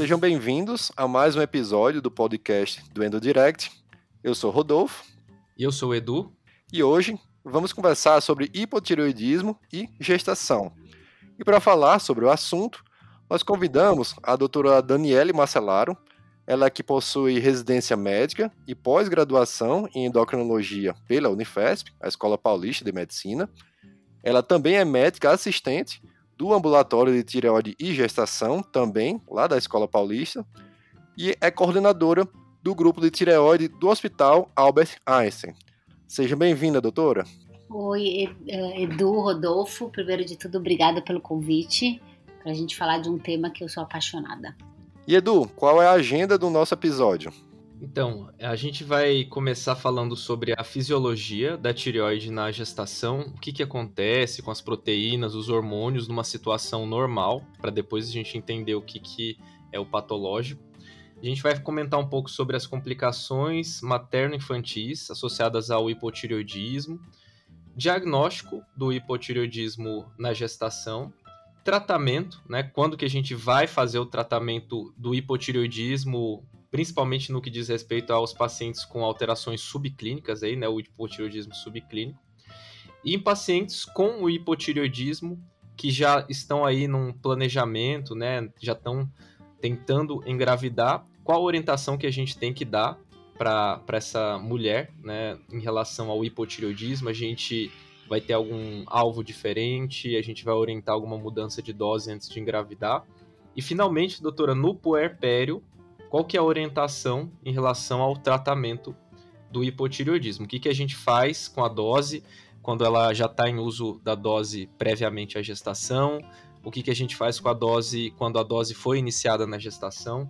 Sejam bem-vindos a mais um episódio do podcast do Endo Direct. Eu sou Rodolfo. E eu sou o Edu. E hoje vamos conversar sobre hipotireoidismo e gestação. E para falar sobre o assunto, nós convidamos a doutora Daniele Marcelaro, ela que possui residência médica e pós-graduação em endocrinologia pela Unifesp, a Escola Paulista de Medicina. Ela também é médica assistente do ambulatório de tireoide e gestação, também lá da Escola Paulista, e é coordenadora do grupo de tireoide do Hospital Albert Einstein. Seja bem-vinda, doutora. Oi, eh, Edu, Rodolfo. Primeiro de tudo, obrigada pelo convite para a gente falar de um tema que eu sou apaixonada. E Edu, qual é a agenda do nosso episódio? Então, a gente vai começar falando sobre a fisiologia da tireoide na gestação, o que, que acontece com as proteínas, os hormônios numa situação normal, para depois a gente entender o que, que é o patológico. A gente vai comentar um pouco sobre as complicações materno-infantis associadas ao hipotireoidismo, diagnóstico do hipotireoidismo na gestação tratamento, né? Quando que a gente vai fazer o tratamento do hipotireoidismo, principalmente no que diz respeito aos pacientes com alterações subclínicas aí, né? O hipotireoidismo subclínico. E em pacientes com o hipotireoidismo que já estão aí num planejamento, né? Já estão tentando engravidar, qual a orientação que a gente tem que dar para essa mulher, né? Em relação ao hipotireoidismo, a gente vai ter algum alvo diferente, a gente vai orientar alguma mudança de dose antes de engravidar. E finalmente, doutora, no puerpério, qual que é a orientação em relação ao tratamento do hipotireoidismo? O que, que a gente faz com a dose quando ela já está em uso da dose previamente à gestação? O que, que a gente faz com a dose quando a dose foi iniciada na gestação?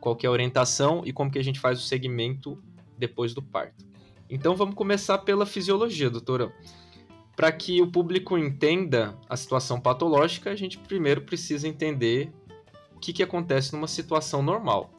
Qual que é a orientação e como que a gente faz o segmento depois do parto? Então vamos começar pela fisiologia, doutora. Para que o público entenda a situação patológica, a gente primeiro precisa entender o que, que acontece numa situação normal.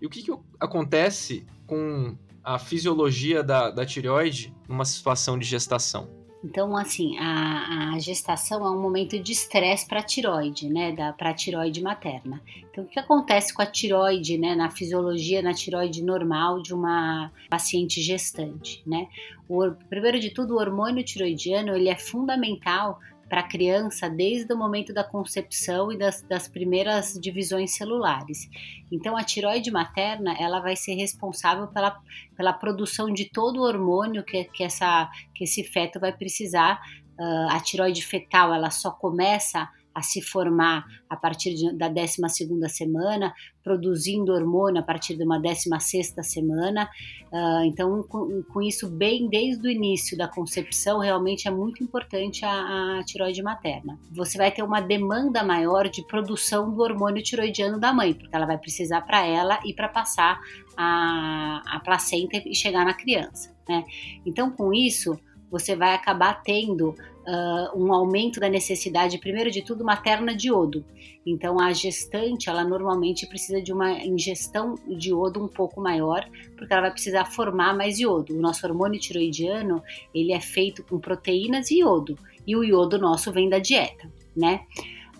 E o que, que acontece com a fisiologia da, da tireoide numa situação de gestação? Então, assim, a, a gestação é um momento de estresse para a tiroide, né, para a tiroide materna. Então, o que acontece com a tiroide, né, na fisiologia, na tiroide normal de uma paciente gestante, né? O, primeiro de tudo, o hormônio tiroidiano, ele é fundamental para a criança desde o momento da concepção e das, das, primeiras divisões celulares. Então, a tiroide materna ela vai ser responsável pela, pela produção de todo o hormônio que, que, essa, que esse feto vai precisar. Uh, a tiroide fetal ela só começa a se formar a partir de, da 12 semana, produzindo hormônio a partir de uma 16 semana. Uh, então, com, com, isso, bem desde o início da concepção, realmente é muito importante a, a, tiroide materna. Você vai ter uma demanda maior de produção do hormônio tiroidiano da mãe, porque ela vai precisar para ela e para passar a, a placenta e chegar na criança. Né? Então, com isso, você vai acabar tendo uh, um aumento da necessidade, primeiro de tudo, materna de iodo. Então, a gestante, ela normalmente precisa de uma ingestão de iodo um pouco maior, porque ela vai precisar formar mais iodo. O nosso hormônio tiroidiano, ele é feito com proteínas e iodo, e o iodo nosso vem da dieta, né?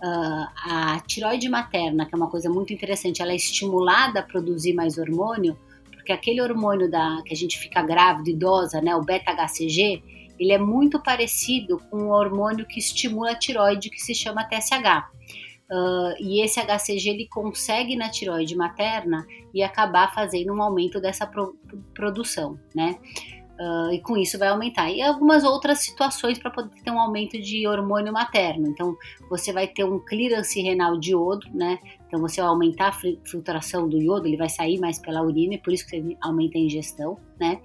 Uh, a tiroide materna, que é uma coisa muito interessante, ela é estimulada a produzir mais hormônio, porque aquele hormônio da, que a gente fica grávida, idosa, né, o beta-HCG, ele é muito parecido com o hormônio que estimula a tiroide, que se chama TSH. Uh, e esse HCG ele consegue na tiroide materna e acabar fazendo um aumento dessa pro produção, né? Uh, e com isso vai aumentar. E algumas outras situações para poder ter um aumento de hormônio materno. Então, você vai ter um clearance renal de iodo, né? Então, você vai aumentar a filtração do iodo, ele vai sair mais pela urina, e por isso que você aumenta a ingestão, né?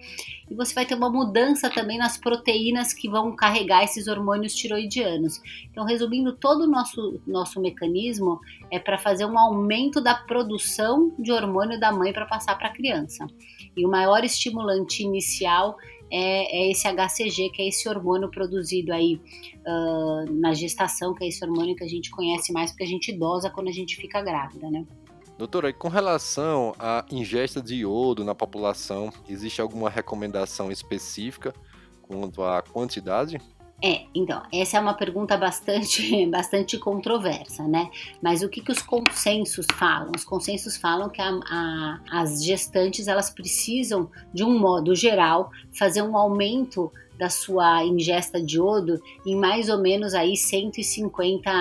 E você vai ter uma mudança também nas proteínas que vão carregar esses hormônios tiroidianos. Então, resumindo, todo o nosso, nosso mecanismo é para fazer um aumento da produção de hormônio da mãe para passar para a criança. E o maior estimulante inicial é, é, esse HCG, que é esse hormônio produzido aí uh, na gestação, que é esse hormônio que a gente conhece mais porque a gente dosa quando a gente fica grávida, né? Doutora, com relação à ingesta de iodo na população, existe alguma recomendação específica quanto à quantidade? É, então, essa é uma pergunta bastante, bastante controversa, né? Mas o que, que os consensos falam? Os consensos falam que a, a, as gestantes elas precisam, de um modo geral, fazer um aumento da sua ingesta de iodo em mais ou menos aí 150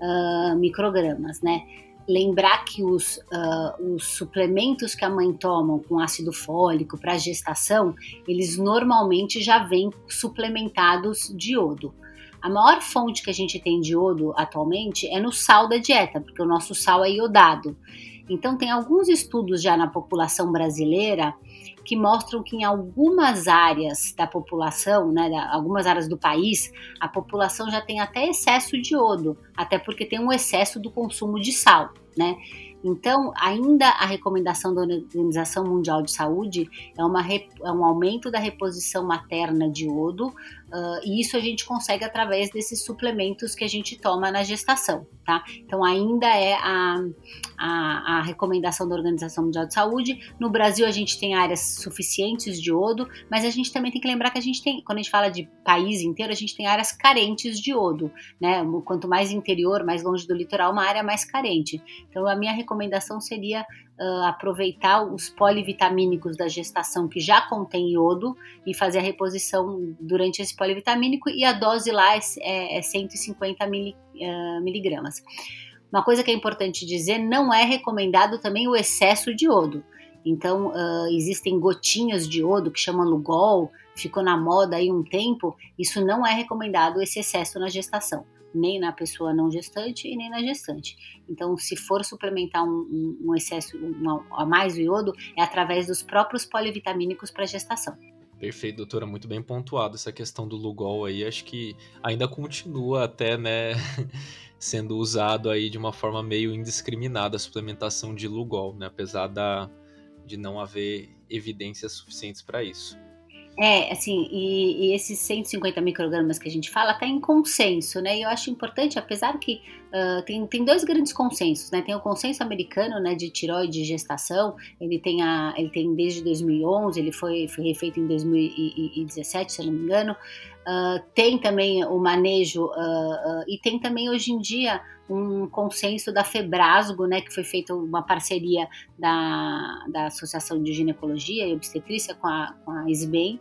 uh, microgramas, né? Lembrar que os, uh, os suplementos que a mãe toma com ácido fólico para gestação, eles normalmente já vêm suplementados de iodo. A maior fonte que a gente tem de iodo atualmente é no sal da dieta, porque o nosso sal é iodado. Então, tem alguns estudos já na população brasileira que mostram que em algumas áreas da população, né, algumas áreas do país, a população já tem até excesso de iodo, até porque tem um excesso do consumo de sal, né? Então, ainda a recomendação da Organização Mundial de Saúde é, uma, é um aumento da reposição materna de iodo, uh, e isso a gente consegue através desses suplementos que a gente toma na gestação, tá? Então, ainda é a, a, a recomendação da Organização Mundial de Saúde. No Brasil, a gente tem áreas suficientes de iodo, mas a gente também tem que lembrar que a gente tem, quando a gente fala de país inteiro, a gente tem áreas carentes de iodo, né? Quanto mais interior, mais longe do litoral, uma área mais carente. Então, a minha recomendação seria uh, aproveitar os polivitamínicos da gestação que já contém iodo e fazer a reposição durante esse polivitamínico e a dose lá é, é 150 mili, uh, miligramas. Uma coisa que é importante dizer, não é recomendado também o excesso de iodo. Então, uh, existem gotinhas de iodo que chamam Lugol, ficou na moda aí um tempo. Isso não é recomendado esse excesso na gestação nem na pessoa não gestante e nem na gestante. Então, se for suplementar um, um, um excesso um, a mais do iodo, é através dos próprios polivitamínicos para gestação. Perfeito, doutora, muito bem pontuado essa questão do Lugol aí, acho que ainda continua até, né, sendo usado aí de uma forma meio indiscriminada a suplementação de Lugol, né, apesar da, de não haver evidências suficientes para isso. É, assim, e, e, esses 150 microgramas que a gente fala está em consenso, né? E eu acho importante, apesar que uh, tem, tem dois grandes consensos, né? Tem o consenso americano, né, de tiroide e gestação, ele tem, a, ele tem desde 2011, ele foi, foi refeito em 2017, se eu não me engano. Uh, tem também o manejo, uh, e tem também hoje em dia um consenso da Febrasgo, né, que foi feita uma parceria da, da Associação de Ginecologia e Obstetrícia com a, com a SBEM,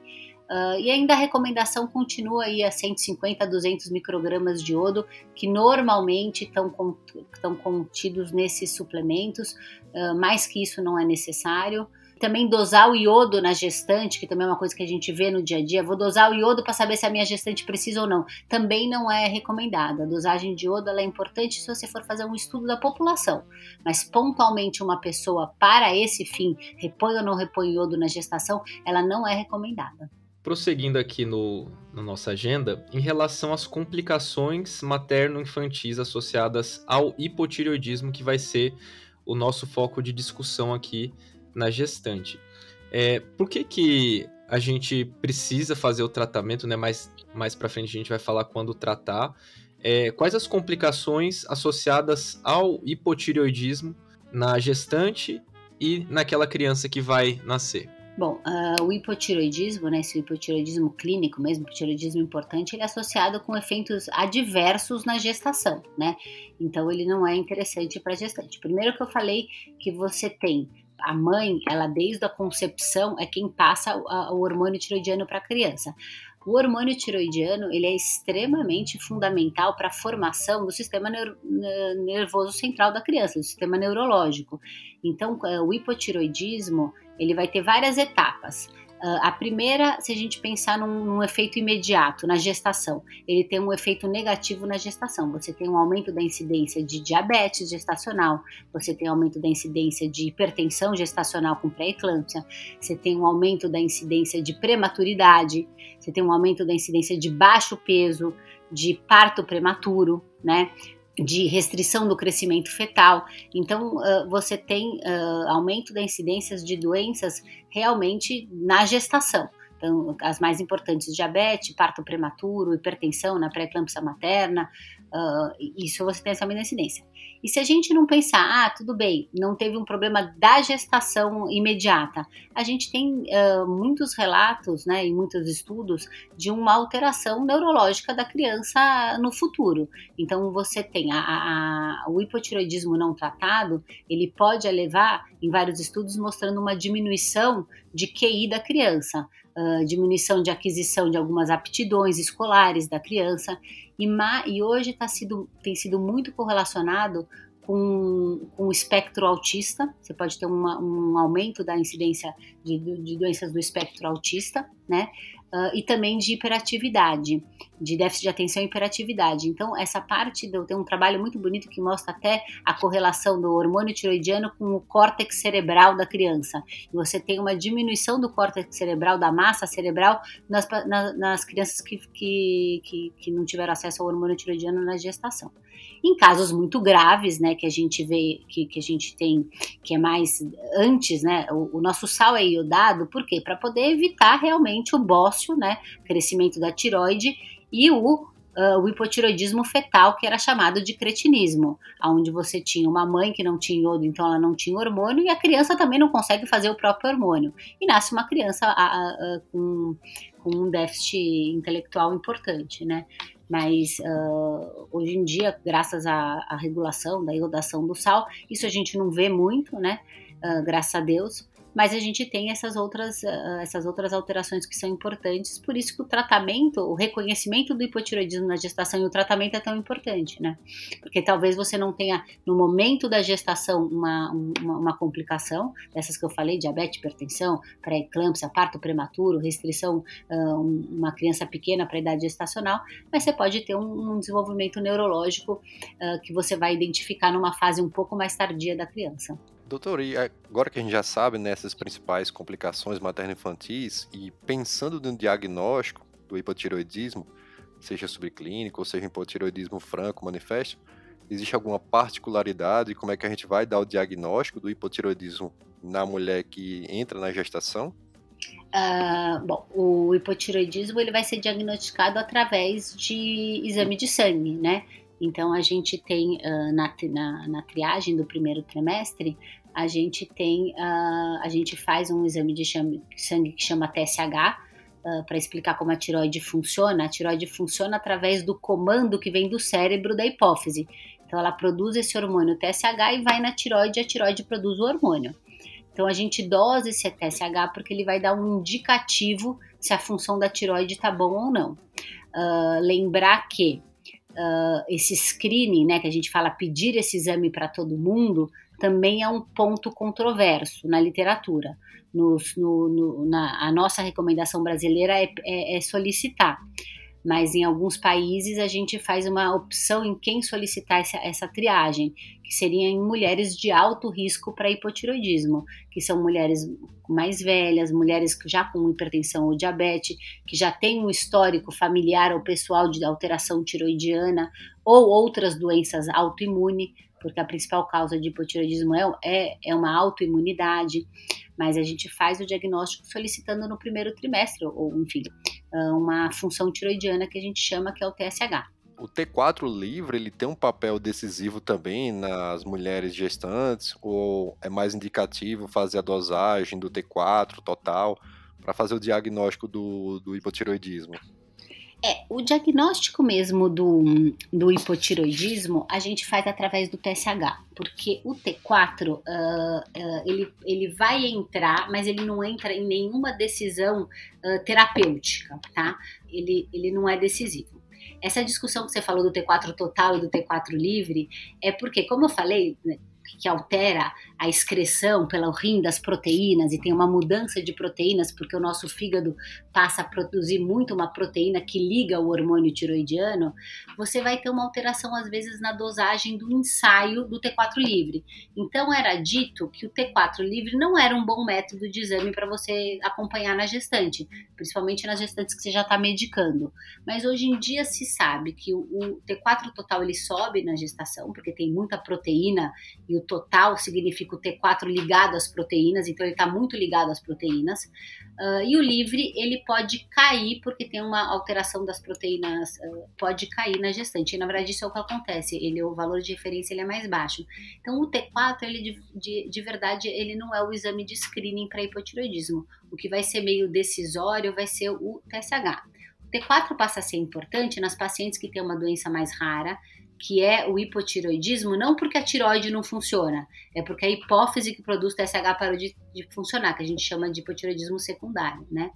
Uh, e ainda a recomendação continua aí a 150 a 200 microgramas de iodo, que normalmente estão contidos nesses suplementos, uh, mais que isso não é necessário. Também dosar o iodo na gestante, que também é uma coisa que a gente vê no dia a dia. Vou dosar o iodo para saber se a minha gestante precisa ou não. Também não é recomendada. A dosagem de iodo é importante se você for fazer um estudo da população. Mas pontualmente uma pessoa para esse fim, repõe ou não repõe iodo na gestação, ela não é recomendada. Prosseguindo aqui no, na nossa agenda, em relação às complicações materno-infantis associadas ao hipotireoidismo, que vai ser o nosso foco de discussão aqui na gestante. É, por que, que a gente precisa fazer o tratamento, né? Mais, mais para frente a gente vai falar quando tratar. É, quais as complicações associadas ao hipotireoidismo na gestante e naquela criança que vai nascer? Bom, uh, o hipotiroidismo, né, esse hipotiroidismo clínico mesmo, hipotiroidismo importante, ele é associado com efeitos adversos na gestação, né? Então ele não é interessante para gestante. Primeiro que eu falei que você tem a mãe, ela desde a concepção é quem passa o hormônio tiroidiano para a criança. O hormônio tiroidiano ele é extremamente fundamental para a formação do sistema nervoso central da criança, do sistema neurológico. Então, é, o hipotiroidismo ele vai ter várias etapas. Uh, a primeira, se a gente pensar num, num, efeito imediato na gestação, ele tem um efeito negativo na gestação. Você tem um aumento da incidência de diabetes gestacional, você tem um aumento da incidência de hipertensão gestacional com pré-eclâmpsia, você tem um aumento da incidência de prematuridade, você tem um aumento da incidência de baixo peso, de parto prematuro, né? De restrição do crescimento fetal. Então, uh, você tem uh, aumento da incidências de doenças realmente na gestação. Então, as mais importantes, diabetes, parto prematuro, hipertensão na pré-eclâmpsia materna, uh, isso você tem essa mesma incidência. E se a gente não pensar, ah, tudo bem, não teve um problema da gestação imediata, a gente tem uh, muitos relatos, né, e muitos estudos de uma alteração neurológica da criança no futuro. Então você tem a, a, o hipotiroidismo não tratado, ele pode levar, em vários estudos, mostrando uma diminuição de QI da criança uh, diminuição de aquisição de algumas aptidões escolares da criança, e, e hoje tá sido, tem sido muito correlacionado com, com o espectro autista. Você pode ter uma, um aumento da incidência de, de doenças do espectro autista, né? Uh, e também de hiperatividade, de déficit de atenção e hiperatividade. Então, essa parte do, tem um trabalho muito bonito que mostra até a correlação do hormônio tiroidiano com o córtex cerebral da criança. Você tem uma diminuição do córtex cerebral, da massa cerebral, nas, nas crianças que, que, que, que não tiveram acesso ao hormônio tiroidiano na gestação. Em casos muito graves, né, que a gente vê, que, que a gente tem, que é mais antes, né, o, o nosso sal é iodado, por quê? Para poder evitar realmente o bócio, né, crescimento da tiroide e o Uh, o hipotiroidismo fetal, que era chamado de cretinismo, onde você tinha uma mãe que não tinha iodo, então ela não tinha hormônio, e a criança também não consegue fazer o próprio hormônio. E nasce uma criança a, a, a, com, com, um déficit intelectual importante, né? mas uh, hoje em dia, graças à, à, regulação da iodação do sal, isso a gente não vê muito, né? Uh, graças a Deus, mas a gente tem essas outras, uh, essas outras alterações que são importantes, por isso que o tratamento, o reconhecimento do hipotiroidismo na gestação e o tratamento é tão importante, né? Porque talvez você não tenha, no momento da gestação, uma, uma, uma complicação, dessas que eu falei, diabetes, hipertensão, pré-eclâmpsia, parto prematuro, restrição, uh, uma criança pequena para a idade gestacional, mas você pode ter um, um desenvolvimento neurológico que você vai identificar numa fase um pouco mais tardia da criança. Doutor, e agora que a gente já sabe nessas né, principais complicações materno-infantis e pensando no diagnóstico do hipotiroidismo, seja subclínico ou seja hipotiroidismo franco manifesto, existe alguma particularidade como é que a gente vai dar o diagnóstico do hipotiroidismo na mulher que entra na gestação? Uh, bom, o hipotiroidismo ele vai ser diagnosticado através de exame de sangue, né? Então, a gente tem uh, na, na, na, triagem do primeiro trimestre, a gente tem, uh, a gente faz um exame de sangue que chama TSH, uh, para explicar como a tiroide funciona. A tiroide funciona através do comando que vem do cérebro da hipófise. Então, ela produz esse hormônio TSH e vai na tiroide e a tiroide produz o hormônio. Então, a gente dosa esse TSH porque ele vai dar um indicativo se a função da tiroide está bom ou não. Uh, lembrar que uh, esse screening, né, que a gente fala pedir esse exame para todo mundo, também é um ponto controverso na literatura. no, no, na, a nossa recomendação brasileira é, é, é solicitar mas em alguns países a gente faz uma opção em quem solicitar essa, essa triagem, que seria em mulheres de alto risco para hipotiroidismo, que são mulheres mais velhas, mulheres já com hipertensão ou diabetes, que já têm um histórico familiar ou pessoal de alteração tiroidiana ou outras doenças autoimunes, porque a principal causa de hipotiroidismo é, é, é uma autoimunidade. Mas a gente faz o diagnóstico solicitando no primeiro trimestre, ou enfim, uma função tiroidiana que a gente chama que é o TSH. O T4 livre, ele tem um papel decisivo também nas mulheres gestantes, ou é mais indicativo fazer a dosagem do T4 total para fazer o diagnóstico do, do hipotiroidismo? É, o diagnóstico mesmo do, do hipotiroidismo a gente faz através do TSH, porque o T4 uh, uh, ele, ele vai entrar, mas ele não entra em nenhuma decisão uh, terapêutica, tá? Ele, ele não é decisivo. Essa discussão que você falou do T4 total e do T4 livre é porque, como eu falei, né, que altera a excreção pelo rim das proteínas e tem uma mudança de proteínas porque o nosso fígado passa a produzir muito uma proteína que liga o hormônio tiroidiano, você vai ter uma alteração às vezes na dosagem do ensaio do T4 livre. Então era dito que o T4 livre não era um bom método de exame para você acompanhar na gestante, principalmente nas gestantes que você já está medicando. Mas hoje em dia se sabe que o, T4 total ele sobe na gestação porque tem muita proteína e o total significa o T4 ligado às proteínas, então ele está muito ligado às proteínas. Uh, e o livre, ele pode cair, porque tem uma alteração das proteínas, uh, pode cair na gestante. E, na verdade, isso é o que acontece, ele, o valor de referência ele é mais baixo. Então, o T4, ele de, de, de verdade, ele não é o exame de screening para hipotiroidismo. O que vai ser meio decisório vai ser o TSH. O T4 passa a ser importante nas pacientes que têm uma doença mais rara, que é o hipotiroidismo, não porque a tiroide não funciona, é porque a hipófise que produz TSH parou de, de funcionar, que a gente chama de hipotiroidismo secundário, né?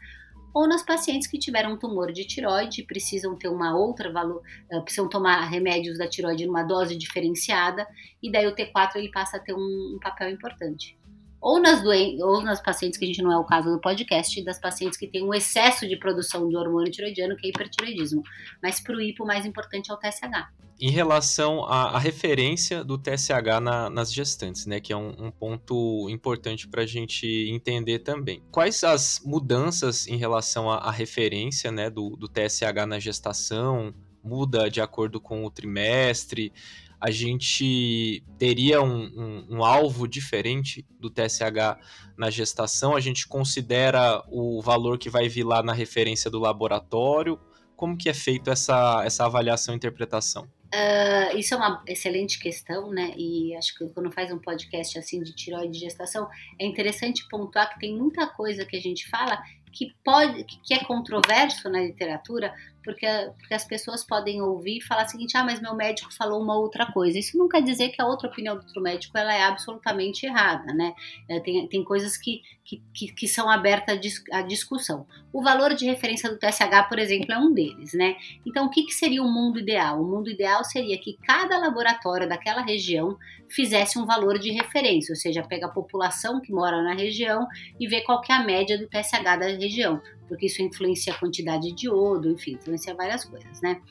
Ou nas pacientes que tiveram um tumor de tiroide, precisam ter uma outra valor, uh, precisam tomar remédios da tiroide numa dose diferenciada, e daí o T4 ele passa a ter um, um papel importante ou nas doentes, ou nas pacientes que a gente não é o caso do podcast, das pacientes que têm um excesso de produção de hormônio tiroidiano, que é hipertiroidismo. Mas para o hipo, o mais importante é o TSH. Em relação à, à referência do TSH na, nas gestantes, né, que é um, um ponto importante para a gente entender também. Quais as mudanças em relação à, à referência né, do, do TSH na gestação? Muda de acordo com o trimestre? A gente teria um, um, um, alvo diferente do TSH na gestação? A gente considera o valor que vai vir lá na referência do laboratório? Como que é feito essa, essa avaliação e interpretação? Uh, isso é uma excelente questão, né? E acho que quando faz um podcast assim de tiroide de gestação, é interessante pontuar que tem muita coisa que a gente fala que pode que é controverso na literatura, porque, porque as pessoas podem ouvir e falar o seguinte, ah, mas meu médico falou uma outra coisa. Isso não quer dizer que a outra opinião do outro médico ela é absolutamente errada, né? É, tem, tem coisas que, que, que, que são abertas à discussão. O valor de referência do TSH, por exemplo, é um deles, né? Então, o que, que seria o mundo ideal? O mundo ideal seria que cada laboratório daquela região fizesse um valor de referência, ou seja, pega a população que mora na região e vê qual que é a média do TSH da região porque isso influencia a quantidade de iodo, enfim, influencia várias coisas, né?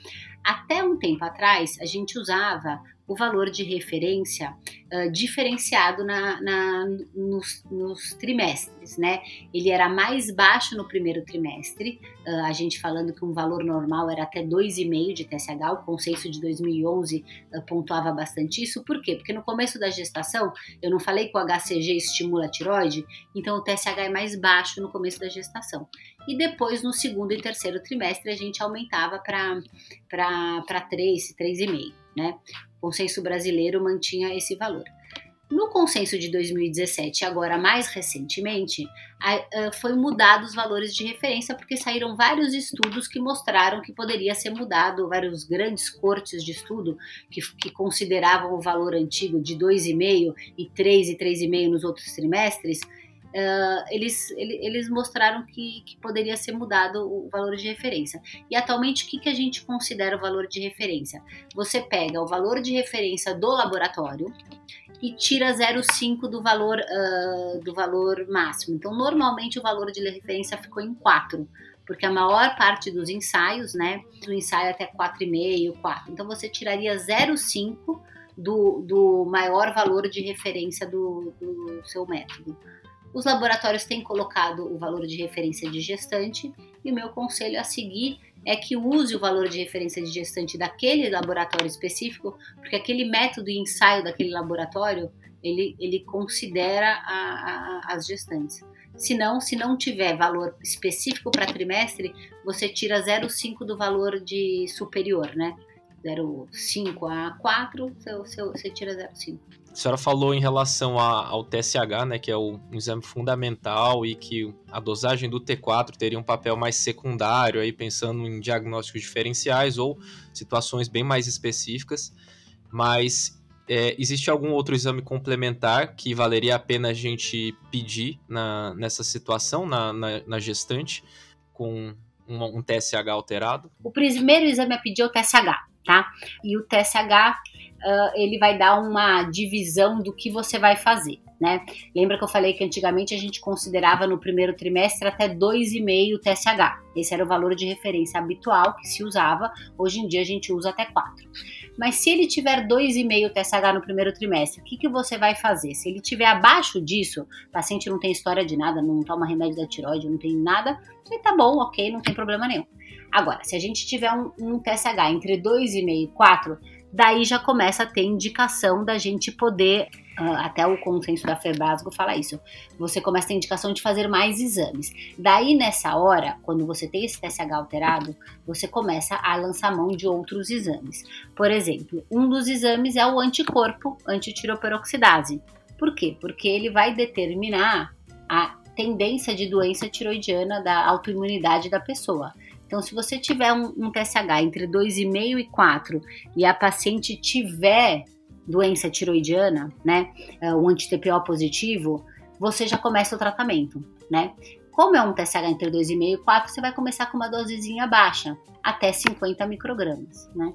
Até um tempo atrás, a gente usava o valor de referência uh, diferenciado na, na nos, nos, trimestres, né? Ele era mais baixo no primeiro trimestre, uh, a gente falando que um valor normal era até 2,5 de TSH, o consenso de 2011 uh, pontuava bastante isso, por quê? Porque no começo da gestação, eu não falei que o HCG estimula a tiroide, então o TSH é mais baixo no começo da gestação. E depois, no segundo e terceiro trimestre, a gente aumentava para 3, 3,5, né? O consenso brasileiro mantinha esse valor. No consenso de 2017, agora mais recentemente, foi mudado os valores de referência porque saíram vários estudos que mostraram que poderia ser mudado, vários grandes cortes de estudo que, que consideravam o valor antigo de 2,5 e 3 e 3,5 nos outros trimestres, Uh, eles, eles mostraram que, que poderia ser mudado o valor de referência. E atualmente, o que, que a gente considera o valor de referência? Você pega o valor de referência do laboratório e tira 0,5 do valor uh, do valor máximo. Então, normalmente o valor de referência ficou em 4, porque a maior parte dos ensaios, né, do ensaio até 4,5, 4. Então, você tiraria 0,5 do, do maior valor de referência do, do seu método. Os laboratórios têm colocado o valor de referência de gestante e o meu conselho a seguir é que use o valor de referência de gestante daquele laboratório específico, porque aquele método de ensaio daquele laboratório ele, ele considera a, a, as gestantes. Se não, se não tiver valor específico para trimestre, você tira 0,5 do valor de superior, né? 0,5 a 4, você, você tira 0,5 a senhora falou em relação a, ao TSH, né, que é o, um exame fundamental e que a dosagem do T4 teria um papel mais secundário, aí pensando em diagnósticos diferenciais ou situações bem mais específicas, mas é, existe algum outro exame complementar que valeria a pena a gente pedir na, nessa situação, na, na, na gestante, com um, um TSH alterado? O primeiro exame a pedir é o TSH, tá? E o TSH uh, ele vai dar uma divisão do que você vai fazer. Né? Lembra que eu falei que antigamente a gente considerava no primeiro trimestre até 2,5 TSH. Esse era o valor de referência habitual que se usava. Hoje em dia a gente usa até 4. Mas se ele tiver 2,5 TSH no primeiro trimestre, o que, que você vai fazer? Se ele tiver abaixo disso, o paciente não tem história de nada, não toma remédio da tiroide, não tem nada, você tá bom, ok, não tem problema nenhum. Agora, se a gente tiver um, um TSH entre 2,5 e 4, daí já começa a ter indicação da gente poder, uh, até o consenso da Febrasgo fala isso, você começa a ter indicação de fazer mais exames. Daí nessa hora, quando você tem esse TSH alterado, você começa a lançar mão de outros exames. Por exemplo, um dos exames é o anticorpo antitiroperoxidase. Por quê? Porque ele vai determinar a tendência de doença tiroidiana da autoimunidade da pessoa. Então, se você tiver um, um TSH entre 2,5 e 4 e a paciente tiver doença tiroidiana, né, é, anti-TPO positivo, você já começa o tratamento, né? Como é um TSH entre 2,5 e 4, você vai começar com uma dosezinha baixa, até 50 microgramas, né?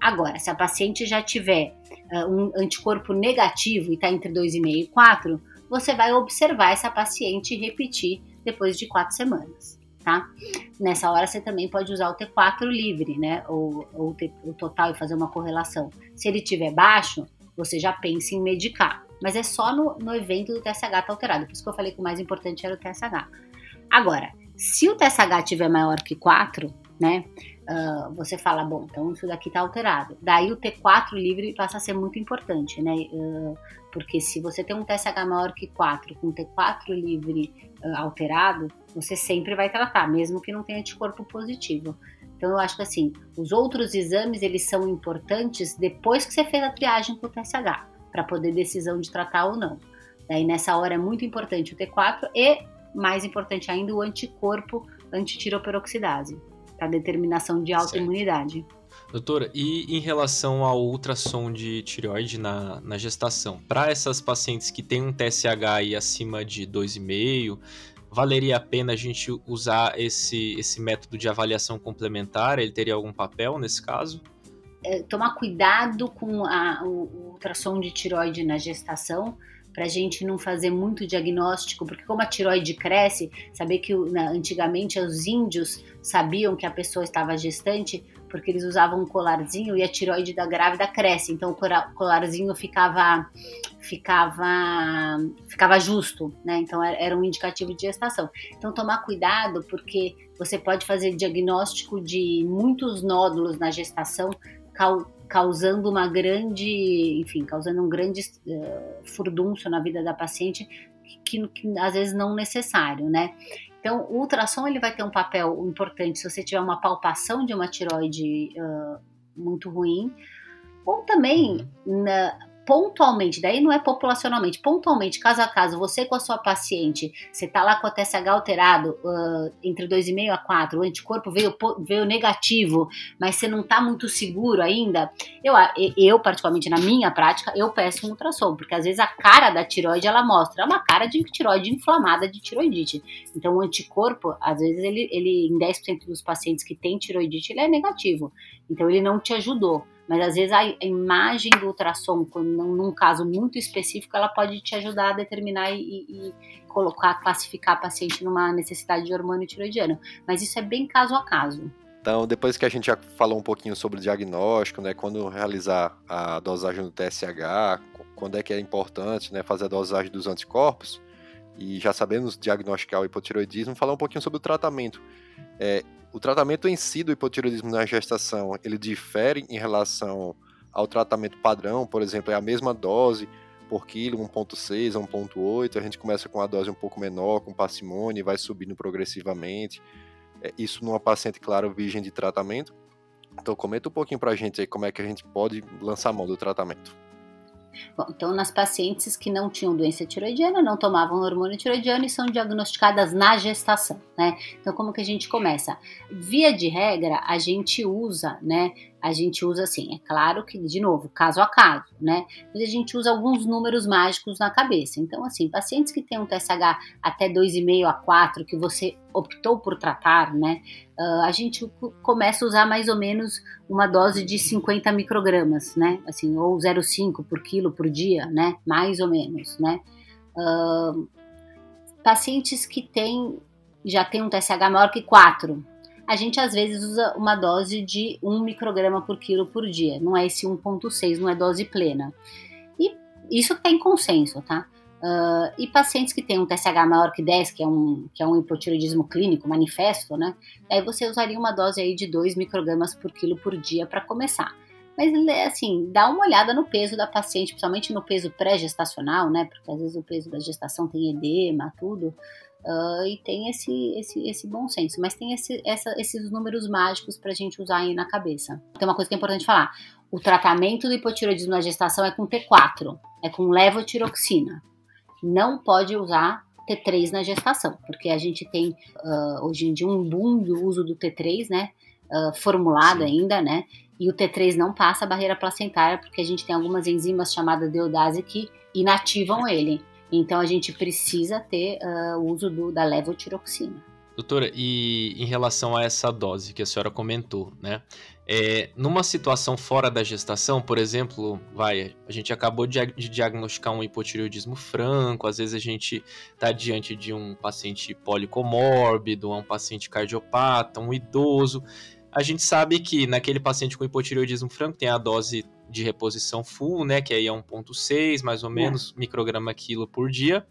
Agora, se a paciente já tiver uh, um anticorpo negativo e está entre 2,5 e 4, você vai observar essa paciente repetir depois de 4 semanas tá? Nessa hora você também pode usar o T4 livre, né? Ou, ou o total e fazer uma correlação. Se ele tiver baixo, você já pensa em medicar. Mas é só no, no evento do TSH tá alterado. Por isso que eu falei que o mais importante era o TSH. Agora, se o TSH tiver maior que 4, né? Uh, você fala, bom, então isso daqui tá alterado. Daí o T4 livre passa a ser muito importante, né? Uh, porque se você tem um TSH maior que 4 com T4 livre uh, alterado, você sempre vai tratar, mesmo que não tenha anticorpo positivo. Então eu acho que assim, os outros exames eles são importantes depois que você fez a triagem com o TSH, para poder decisão de tratar ou não. Daí nessa hora é muito importante o T4 e mais importante ainda o anticorpo antitiroperoxidase, para determinação de autoimunidade. Doutora, e em relação ao ultrassom de tireoide na, na gestação, para essas pacientes que têm um TSH aí acima de 2,5, valeria a pena a gente usar esse, esse método de avaliação complementar? Ele teria algum papel nesse caso? É, tomar cuidado com a, o, o ultrassom de tireoide na gestação, para a gente não fazer muito diagnóstico, porque como a tiroide cresce, saber que antigamente os índios sabiam que a pessoa estava gestante, porque eles usavam um colarzinho e a tiroide da grávida cresce, então o colarzinho ficava ficava ficava justo, né? Então era um indicativo de gestação. Então tomar cuidado porque você pode fazer diagnóstico de muiàs nódulos na gestação causando uma grande, enfim, causando um grande uh, furdúncio na vida da paciente que, que, às vezes não necessário, né? Então, o ultrassom ele vai ter um papel importante se você tiver uma palpação de uma tiroide uh, muito ruim, ou também na, pontualmente, daí não é populacionalmente, pontualmente, caso a caso, você com a sua paciente, você tá lá com a TSH alterado uh, entre 2,5 a 4, o anticorpo veio, veio negativo, mas você não tá muito seguro ainda, eu, eu, particularmente na minha prática, eu peço um ultrassom, porque às vezes a cara da tiroide, ela mostra uma cara de tiroide inflamada de tiroidite. Então o anticorpo, às vezes ele, ele em 10% dos pacientes que tem tiroidite, ele é negativo. Então ele não te ajudou. Mas às vezes a imagem do ultrassom, num caso muito específico, ela pode te ajudar a determinar e, e colocar, classificar a paciente numa necessidade de hormônio tiroidiano. Mas isso é bem caso a caso. Então, depois que a gente já falou um pouquinho sobre o diagnóstico, né, quando realizar a dosagem do TSH, quando é que é importante né, fazer a dosagem dos anticorpos, e já sabemos diagnosticar o hipotiroidismo, falar um pouquinho sobre o tratamento. É, o tratamento em si do hipotiroidismo na gestação, ele difere em relação ao tratamento padrão, por exemplo, é a mesma dose por quilo, 1.6 a 1.8, a gente começa com a dose um pouco menor, com parcimônia, e vai subindo progressivamente. É, isso numa paciente, claro, virgem de tratamento. Então comenta um pouquinho pra gente aí como é que a gente pode lançar mão do tratamento. Bom, então, nas pacientes que não tinham doença tiroidiana, não tomavam hormônio tiroidiano e são diagnosticadas na gestação, né? Então, como que a gente começa? Via de regra, a gente usa, né, a gente usa assim, é claro que, de novo, caso a caso, né? Mas a gente usa alguns números mágicos na cabeça. Então, assim, pacientes que têm um TSH até 2,5 a 4, que você optou por tratar, né? Uh, a gente começa a usar mais ou menos uma dose de 50 microgramas, né? Assim, ou 0,5 por quilo por dia, né? Mais ou menos, né? Uh, pacientes que têm, já têm um TSH maior que 4, a gente às vezes usa uma dose de 1 micrograma por quilo por dia. Não é esse 1,6, não é dose plena. E isso está em consenso, tá? Uh, e pacientes que têm um TSH maior que 10, que é um, que é um hipotiroidismo clínico, manifesto, né? Aí você usaria uma dose aí de 2 microgramas por quilo por dia para começar. Mas, assim, dá uma olhada no peso da paciente, principalmente no peso pré-gestacional, né? Porque às vezes o peso da gestação tem edema, tudo. Uh, e tem esse, esse, esse bom senso, mas tem esse, essa, esses números mágicos para a gente usar aí na cabeça. Tem uma coisa que é importante falar: o tratamento do hipotiroidismo na gestação é com T4, é com levotiroxina. Não pode usar T3 na gestação, porque a gente tem uh, hoje em dia um boom do uso do T3, né? Uh, formulado ainda, né? E o T3 não passa a barreira placentária porque a gente tem algumas enzimas chamadas deodase que inativam ele. Então a gente precisa ter uh, o uso do, da levotiroxina. Doutora, e em relação a essa dose que a senhora comentou, né? É, numa situação fora da gestação, por exemplo, vai, a gente acabou de, de diagnosticar um hipotireoidismo franco, às vezes a gente está diante de um paciente policomórbido, um paciente cardiopata, um idoso. A gente sabe que naquele paciente com hipotireoidismo franco tem a dose de reposição full, né, que aí é 1.6, mais ou menos, micrograma quilo por dia.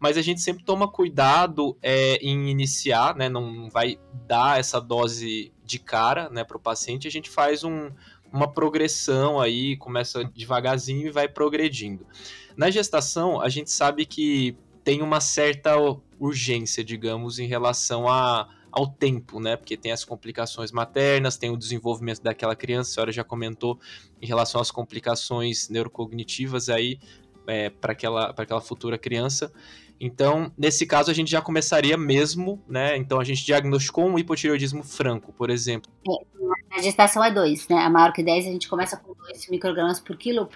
Mas a gente sempre toma cuidado é, em iniciar, né, não vai dar essa dose de cara, né, para o paciente. A gente faz um, uma progressão aí, começa devagarzinho e vai progredindo. Na gestação, a gente sabe que tem uma certa urgência, digamos, em relação a ao tempo, né? Porque tem as complicações maternas, tem o desenvolvimento daquela criança, a senhora já comentou em relação às complicações neurocognitivas aí é, para aquela, aquela futura criança. Então, nesse caso, a gente já começaria mesmo, né? Então, a gente diagnosticou um hipotireoidismo franco, por exemplo. É, a gestação é 2, né? A maior que 10, a gente começa com 2 microgramas por quilo,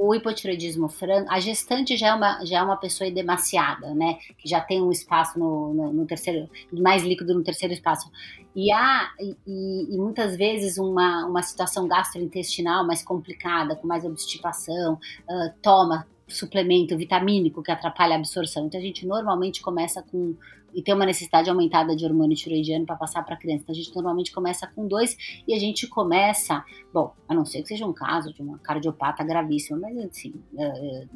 o hipotireoidismo franco, a gestante já é uma, já é uma pessoa edemaciada, né? Que já tem um espaço no, no, no terceiro, mais líquido no terceiro espaço. E há, e, e, muitas vezes, uma, uma situação gastrointestinal mais complicada, com mais obstipação, uh, toma suplemento vitamínico que atrapalha a absorção. Então a gente normalmente começa com e tem uma necessidade aumentada de hormônio tiroidiano para passar para a criança. Então a gente normalmente começa com dois e a gente começa, bom, a não ser que seja um caso de uma cardiopata gravíssima, mas assim, é, é,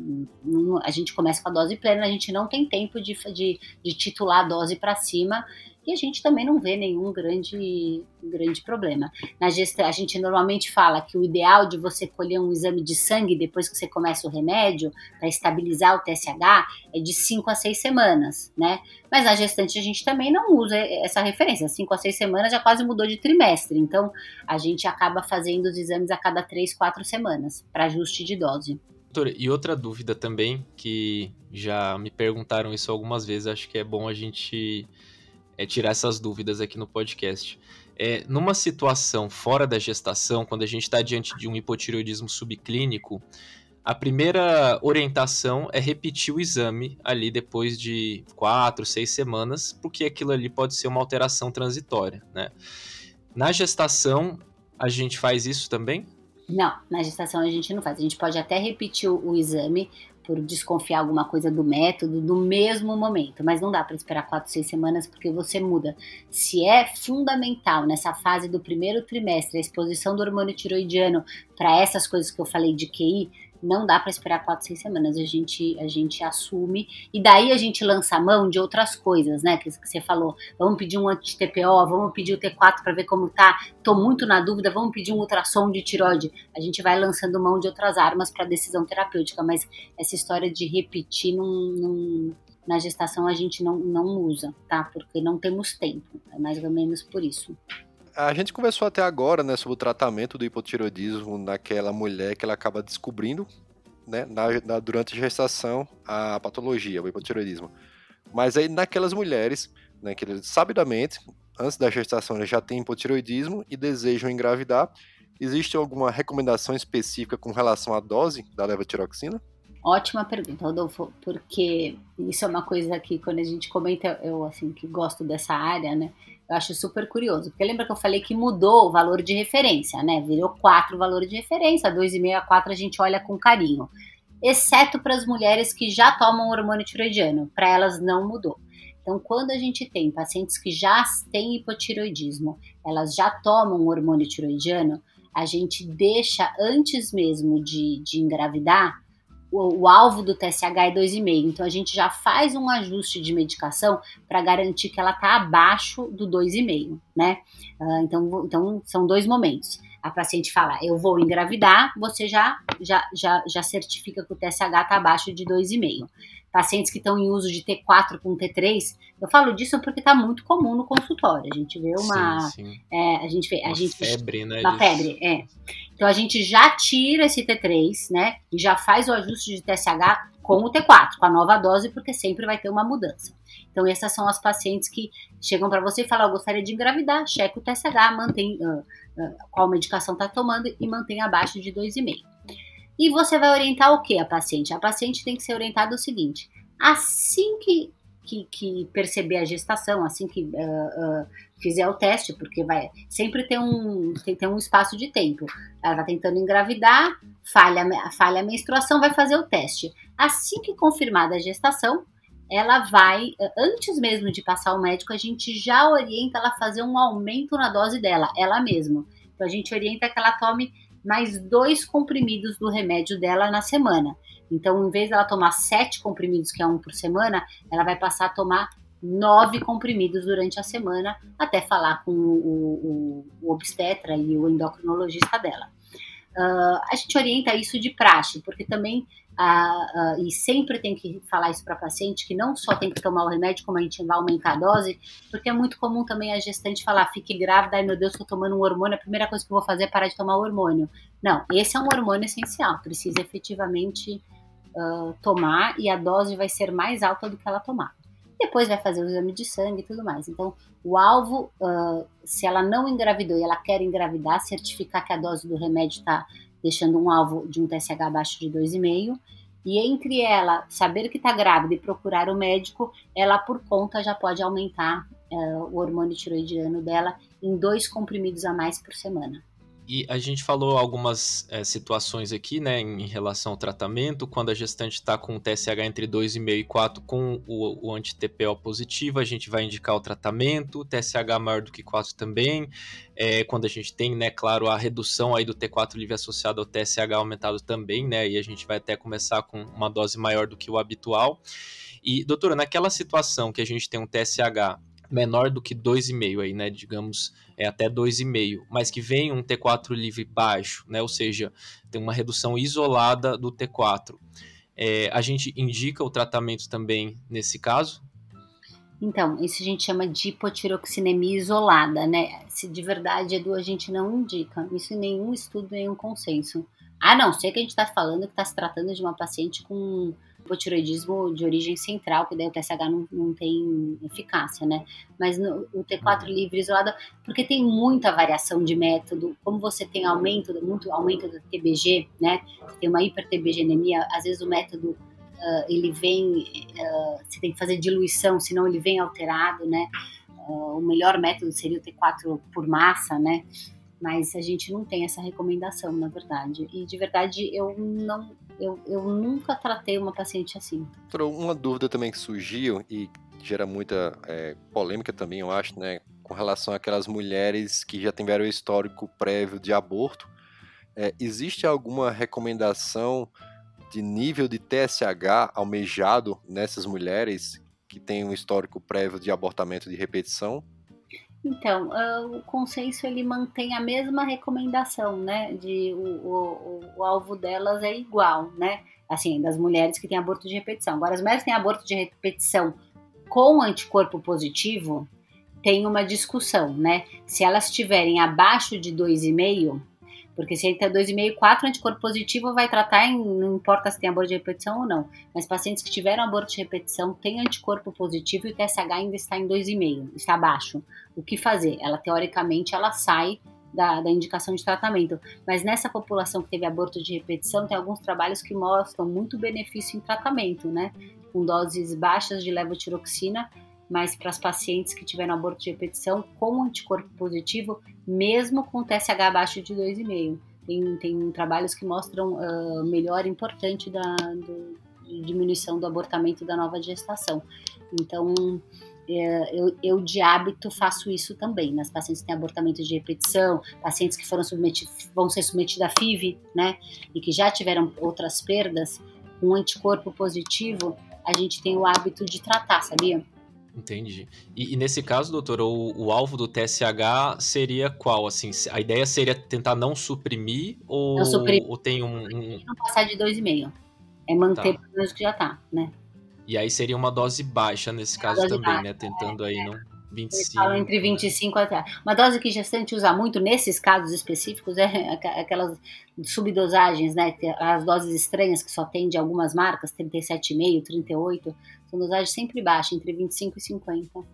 a gente começa com a dose plena, a gente não tem tempo de, de, de titular a dose para cima e a gente também não vê nenhum grande, grande problema. Na gesta, a gente normalmente fala que o ideal de você colher um exame de sangue depois que você começa o remédio, para estabilizar o TSH, é de 5 a 6 semanas, né? Mas na gestante a gente também não usa essa referência. 5 a 6 semanas já quase mudou de trimestre, então a gente acaba fazendo os exames a cada 3, 4 semanas, para ajuste de dose. E outra dúvida também, que já me perguntaram isso algumas vezes, acho que é bom a gente é, tirar essas dúvidas aqui no podcast. É, numa situação fora da gestação, quando a gente está diante de um hipotireoidismo subclínico, a primeira orientação é repetir o exame ali depois de quatro, seis semanas, porque aquilo ali pode ser uma alteração transitória, né? Na gestação, a gente faz isso também? Não, na gestação a gente não faz. A gente pode até repetir o, o exame, por desconfiar alguma coisa do método no mesmo momento, mas não dá para esperar quatro, seis semanas porque você muda. Se é fundamental nessa fase do primeiro trimestre a exposição do hormônio tiroidiano para essas coisas que eu falei de QI, não dá para esperar quatro, seis semanas. A gente, a gente assume e daí a gente lança a mão de outras coisas, né? Que, você falou. Vamos pedir um anti-TPO, vamos pedir o T4 para ver como tá. Tô muito na dúvida, vamos pedir um ultrassom de tiroide. A gente vai lançando mão de outras armas para decisão terapêutica, mas essa história de repetir na gestação a gente não, não usa, tá? Porque não temos tempo. É mais ou menos por isso a gente conversou até agora, né, sobre o tratamento do hipotireoidismo naquela mulher que ela acaba descobrindo, né, na, na, durante a gestação, a patologia, o hipotireoidismo. Mas aí naquelas mulheres, né, que sabidamente, antes da gestação, já têm hipotireoidismo e desejam engravidar, existe alguma recomendação específica com relação à dose da levotiroxina? Ótima pergunta, Rodolfo, porque isso é uma coisa que quando a gente comenta, eu assim que gosto dessa área, né? Eu acho super curioso, porque lembra que eu falei que mudou o valor de referência, né? Virou 4 o valor de referência, 2,5 a 4 a gente olha com carinho. Exceto para as mulheres que já tomam hormônio tiroidiano, para elas não mudou. Então, quando a gente tem pacientes que já têm hipotiroidismo, elas já tomam hormônio tiroidiano, a gente deixa antes mesmo de, de engravidar o, o, alvo do TSH é 2,5. Então a gente já faz um ajuste de medicação para garantir que ela está abaixo do 2,5, né? Uh, então, então são dois momentos. a paciente fala, eu vou engravidar, você já, já, já, já certifica que o TSH está abaixo de 2,5 pacientes que estão em uso de T4 com T3. Eu falo disso porque está muito comum no consultório. A gente vê uma. Sim, sim. É, a gente vê. A uma gente, febre, né? Uma febre, é. Então a gente já tira esse T3, né? E já faz o ajuste de TSH com o T4, com a nova dose, porque sempre vai ter uma mudança. Então, essas são as pacientes que chegam para você e falam: Eu gostaria de engravidar, checa o TSH, mantém uh, uh, qual medicação está tomando e mantém abaixo de 2,5. E você vai orientar o que a paciente? A paciente tem que ser orientada o seguinte: assim que, que, que perceber a gestação, assim que uh, uh, fizer o teste, porque vai sempre tem um, tem, tem um espaço de tempo. Ela está tentando engravidar, falha, falha a menstruação, vai fazer o teste. Assim que confirmada a gestação, ela vai, antes mesmo de passar o médico, a gente já orienta ela a fazer um aumento na dose dela, ela mesma. Então a gente orienta que ela tome mais dois comprimidos do remédio dela na semana. Então, em vez dela tomar sete comprimidos, que é um por semana, ela vai passar a tomar nove comprimidos durante a semana, até falar com o, o, o obstetra e o endocrinologista dela. Uh, a gente orienta isso de praxe, porque também Uh, uh, e sempre tem que falar isso para paciente que não só tem que tomar o remédio, como a gente vai aumentar a dose, porque é muito comum também a gestante falar, fique grávida, ai meu Deus, estou tomando um hormônio, a primeira coisa que eu vou fazer é parar de tomar o hormônio. Não, esse é um hormônio essencial, precisa efetivamente uh, tomar e a dose vai ser mais alta do que ela tomar. Depois vai fazer o exame de sangue e tudo mais. Então, o alvo, se ela não engravidou e ela quer engravidar, certificar que a dose do remédio está deixando um alvo de um TSH abaixo de 2,5. E entre ela saber que está grávida e procurar o médico, ela por conta já pode aumentar é, o hormônio tiroidiano dela em dois comprimidos a mais por semana. E a gente falou algumas é, situações aqui, né, em relação ao tratamento, quando a gestante está com o TSH entre 2,5 e 4 com o, o anti-TPO positivo, a gente vai indicar o tratamento, TSH maior do que 4 também, é, quando a gente tem, né, claro, a redução aí do T4 livre associado ao TSH aumentado também, né, e a gente vai até começar com uma dose maior do que o habitual. E, doutora, naquela situação que a gente tem um TSH menor do que 2,5 aí, né? Digamos, é até 2,5, mas que vem um T4 livre baixo, né? Ou seja, tem uma redução isolada do T4. É, a gente indica o tratamento também nesse caso? Então, isso a gente chama de hipotiroxinemia isolada, né? Se de verdade, Edu, a gente não indica. Isso em nenhum estudo, nenhum consenso. A não ser que a gente está falando que está se tratando de uma paciente com hipotiroidismo de origem central, que daí o TSH não, não tem eficácia, né? Mas no, o T4 uhum. livre isolado, porque tem muita variação de método, como você tem aumento, muito aumento da TBG, né? Tem uma hiper-TBGnemia, às vezes o método uh, ele vem, uh, você tem que fazer diluição, senão ele vem alterado, né? Uh, o melhor método seria o T4 por massa, né? mas a gente não tem essa recomendação, na verdade. E de verdade, eu não, eu, eu nunca tratei uma paciente assim. Uma dúvida também que surgiu e gera muita é, polêmica também, eu acho, né, com relação àquelas mulheres que já tiveram histórico prévio de aborto. É, existe alguma recomendação de nível de TSH almejado nessas mulheres que têm um histórico prévio de abortamento de repetição? Então, uh, o consenso ele mantém a mesma recomendação, né? De o, o, o, alvo delas é igual, né? Assim, das mulheres que têm aborto de repetição. Agora, as mulheres que têm aborto de repetição com anticorpo positivo, tem uma discussão, né? Se elas estiverem abaixo de 2,5, porque se ele tem 2,5, 4 anticorpo positivo vai tratar, em, não importa se tem aborto de repetição ou não. Mas pacientes que tiveram aborto de repetição têm anticorpo positivo e o TSH ainda está em 2,5, está abaixo. O que fazer? Ela, teoricamente, ela sai da, da, indicação de tratamento. Mas nessa população que teve aborto de repetição, tem alguns trabalhos que mostram muito benefício em tratamento, né? Com doses baixas de levotiroxina mas para as pacientes que tiveram aborto de repetição com anticorpo positivo, mesmo com TSH abaixo de 2,5. Tem, tem trabalhos que mostram uh, importante da do, diminuição do abortamento da nova gestação. Então, é, eu, eu, de hábito faço isso também nas pacientes que têm abortamento de repetição, pacientes que foram submetidos, vão ser submetidos a FIV, né, e que já tiveram outras perdas, um anticorpo positivo, a gente tem o hábito de tratar, sabia? Entendi. E, e, nesse caso, doutor, o, o, alvo do TSH seria qual? Assim, a ideia seria tentar não suprimir ou, não suprimir. ou tem um, um... Não passar de 2,5. É manter tá. pelo menos que já tá, né? E aí seria uma dose baixa nesse caso também, baixa, né? Tentando é, aí é. não 25. Eles falam entre 25 até. Uma dose que gestante usa muito nesses casos específicos é aquelas subdosagens, né? As doses estranhas que só tem de algumas marcas, 37,5, 38, são dosagens sempre baixas, entre 25 e 50.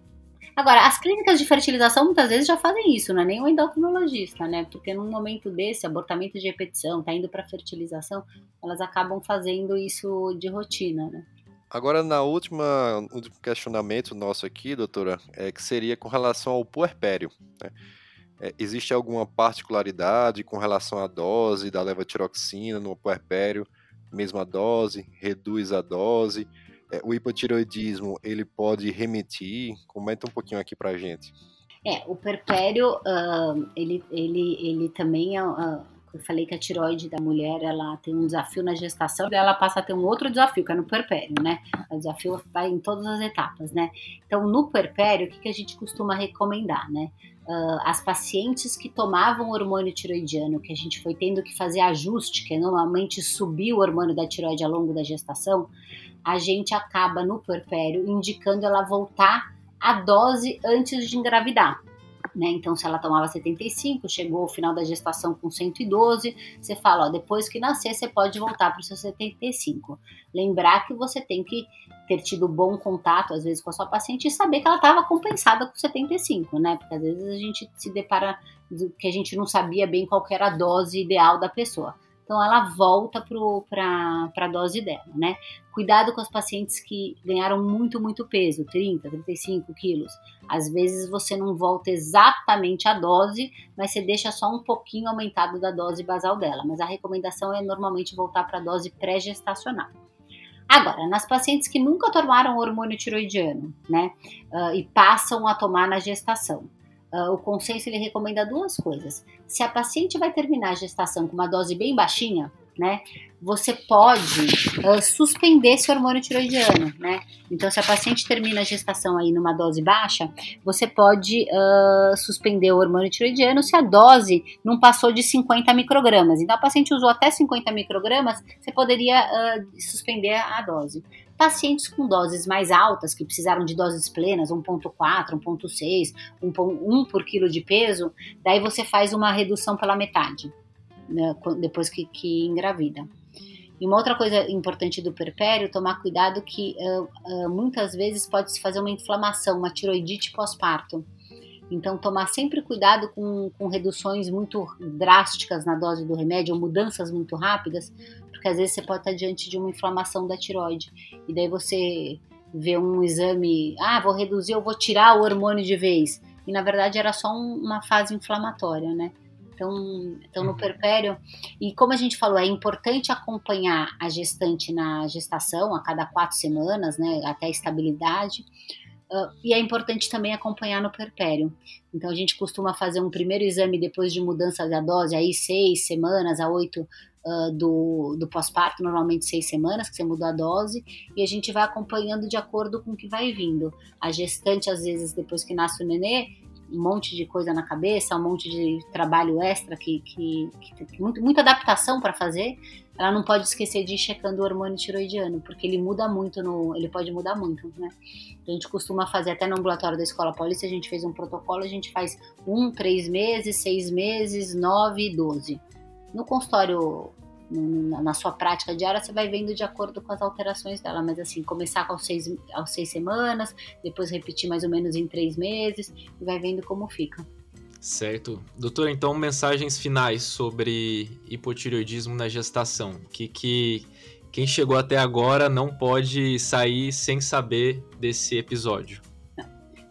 Agora, as clínicas de fertilização muitas vezes já fazem isso, não é nem o endocrinologista, né? Porque num momento desse, abortamento de repetição, tá indo para fertilização, elas acabam fazendo isso de rotina, né? Agora, na última, último questionamento nosso aqui, doutora, é que seria com relação ao puerpério. Né? É, existe alguma particularidade com relação à dose da levotiroxina no puerpério? Mesma dose? Reduz a dose? É, o hipotiroidismo, ele pode remitir? Comenta um pouquinho aqui pra gente. É, o puerpério, uh, ele, ele, ele também é... Uh eu falei que a tiroide da mulher ela tem um desafio na gestação ela passa a ter um outro desafio, que é no puerpério, né? O desafio vai em todas as etapas, né? Então, no puerpério, o que, que a gente costuma recomendar, né? Uh, as pacientes que tomavam hormônio tiroidiano, que a gente foi tendo que fazer ajuste, que é normalmente subir o hormônio da tiroide ao longo da gestação, a gente acaba no puerpério indicando ela voltar a dose antes de engravidar. Né? Então, se ela tomava 75, chegou ao final da gestação com 112, você fala, ó, depois que nascer, você pode voltar para os seus 75. Lembrar que você tem que ter tido bom contato, às vezes, com a sua paciente e saber que ela estava compensada com 75, né? Porque às vezes a gente se depara que a gente não sabia bem qual era a dose ideal da pessoa. Então ela volta para a dose dela, né? Cuidado com as pacientes que ganharam muito, muito peso, 30, 35 quilos. Às vezes você não volta exatamente a dose, mas você deixa só um pouquinho aumentado da dose basal dela. Mas a recomendação é normalmente voltar para a dose pré-gestacional. Agora, nas pacientes que nunca tomaram hormônio tiroidiano, né, uh, e passam a tomar na gestação, Uh, o consenso ele recomenda duas coisas. Se a paciente vai terminar a gestação com uma dose bem baixinha, né, você pode uh, suspender esse hormônio tiroidiano, né? Então, se a paciente termina a gestação aí numa dose baixa, você pode uh, suspender o hormônio tiroidiano se a dose não passou de 50 microgramas. Então, a paciente usou até 50 microgramas, você poderia suspender a dose pacientes com doses mais altas, que precisaram de doses plenas, 1,4, 1,6, 1 por quilo de peso, daí você faz uma redução pela metade, né, depois que, que engravida. E uma outra coisa importante do perpério, tomar cuidado que uh, uh, muitas vezes pode se fazer uma inflamação, uma tiroidite pós-parto. Então, tomar sempre cuidado com, com reduções muito drásticas na dose do remédio, ou mudanças muito rápidas, porque às vezes você pode estar diante de uma inflamação da tiroide. E daí você vê um exame, ah, vou reduzir, eu vou tirar o hormônio de vez. E na verdade era só um, uma fase inflamatória, né? Então, então no uhum. perpério, e como a gente falou, é importante acompanhar a gestante na gestação a cada quatro semanas, né, até a estabilidade, Uh, e é importante também acompanhar no perpério. Então a gente costuma fazer um primeiro exame depois de mudança da dose, aí seis semanas a oito uh, do, do pós-parto, normalmente seis semanas que você muda a dose, e a gente vai acompanhando de acordo com o que vai vindo. A gestante, às vezes, depois que nasce o nenê, um monte de coisa na cabeça, um monte de trabalho extra, que, que, que, muito, muita adaptação para fazer, ela não pode esquecer de ir checando o hormônio tiroidiano, porque ele muda muito, no, ele pode mudar muito, né? A gente costuma fazer até no ambulatório da Escola Paulista, a gente fez um protocolo, a gente faz um, três meses, seis meses, nove e doze. No consultório, na sua prática diária, você vai vendo de acordo com as alterações dela, mas assim, começar com seis, aos seis semanas, depois repetir mais ou menos em três meses, e vai vendo como fica. Certo. Doutor, então mensagens finais sobre hipotireoidismo na gestação. Que, que quem chegou até agora não pode sair sem saber desse episódio.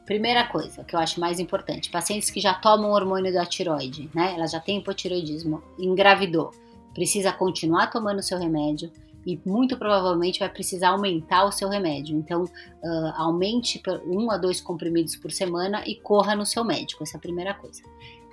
Primeira coisa que eu acho mais importante, pacientes que já tomam hormônio da tiroide, né? Ela já tem hipotireoidismo, engravidou, precisa continuar tomando seu remédio, e muito provavelmente vai precisar aumentar o seu remédio. Então, uh, aumente um a dois comprimidos por semana e corra no seu médico. Essa é a primeira coisa.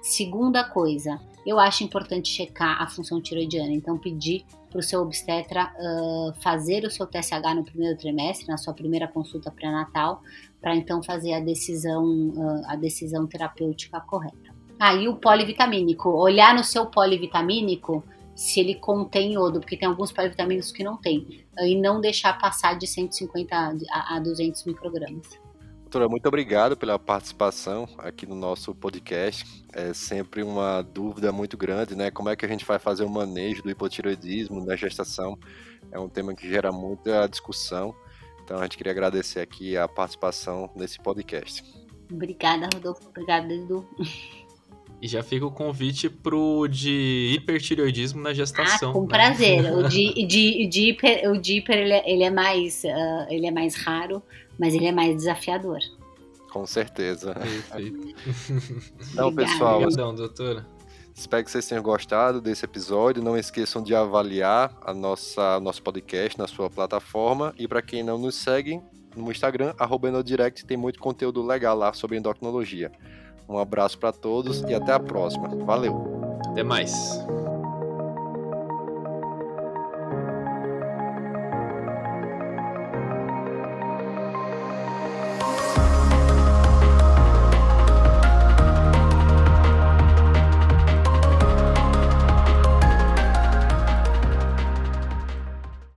Segunda coisa, eu acho importante checar a função tiroidiana. Então, pedir para o seu obstetra uh, fazer o seu TSH no primeiro trimestre, na sua primeira consulta pré-natal, para então fazer a decisão, uh, a decisão terapêutica correta. Aí ah, o polivitamínico, olhar no seu polivitamínico se ele contém iodo, porque tem alguns polivitamínicos que não tem, e não deixar passar de 150 a 200 microgramas. Doutora, muito obrigado pela participação aqui no nosso podcast. É sempre uma dúvida muito grande, né? Como é que a gente vai fazer o manejo do hipotiroidismo na gestação? É um tema que gera muita discussão. Então a gente queria agradecer aqui a participação nesse podcast. Obrigada, Rodolfo. Obrigada, Edu. E já fica o convite pro de hipertireoidismo na gestação. Ah, com né? prazer. O de, de, de hiper, o de hiper ele, é, ele é mais, uh, ele é mais raro, mas ele é mais desafiador. Com certeza. Perfeito. então, pessoal. Obrigadão, doutora. Espero que vocês tenham gostado desse episódio. Não esqueçam de avaliar a nossa nosso podcast na sua plataforma. E para quem não nos segue, no Instagram, arroba Enodirect, tem muito conteúdo legal lá sobre endocrinologia. Um abraço para todos e até a próxima. Valeu. Até mais.